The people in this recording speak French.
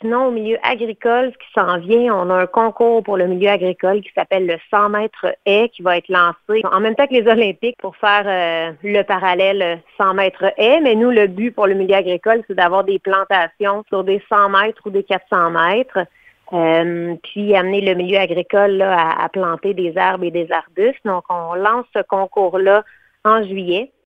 Sinon, au milieu agricole, ce qui s'en vient, on a un concours pour le milieu agricole qui s'appelle le 100 mètres haies qui va être lancé en même temps que les Olympiques pour faire euh, le parallèle 100 mètres haies. Mais nous, le but pour le milieu agricole, c'est d'avoir des plantations sur des 100 mètres ou des 400 mètres. Euh, puis amener le milieu agricole là, à, à planter des arbres et des arbustes. Donc, on lance ce concours-là en juillet.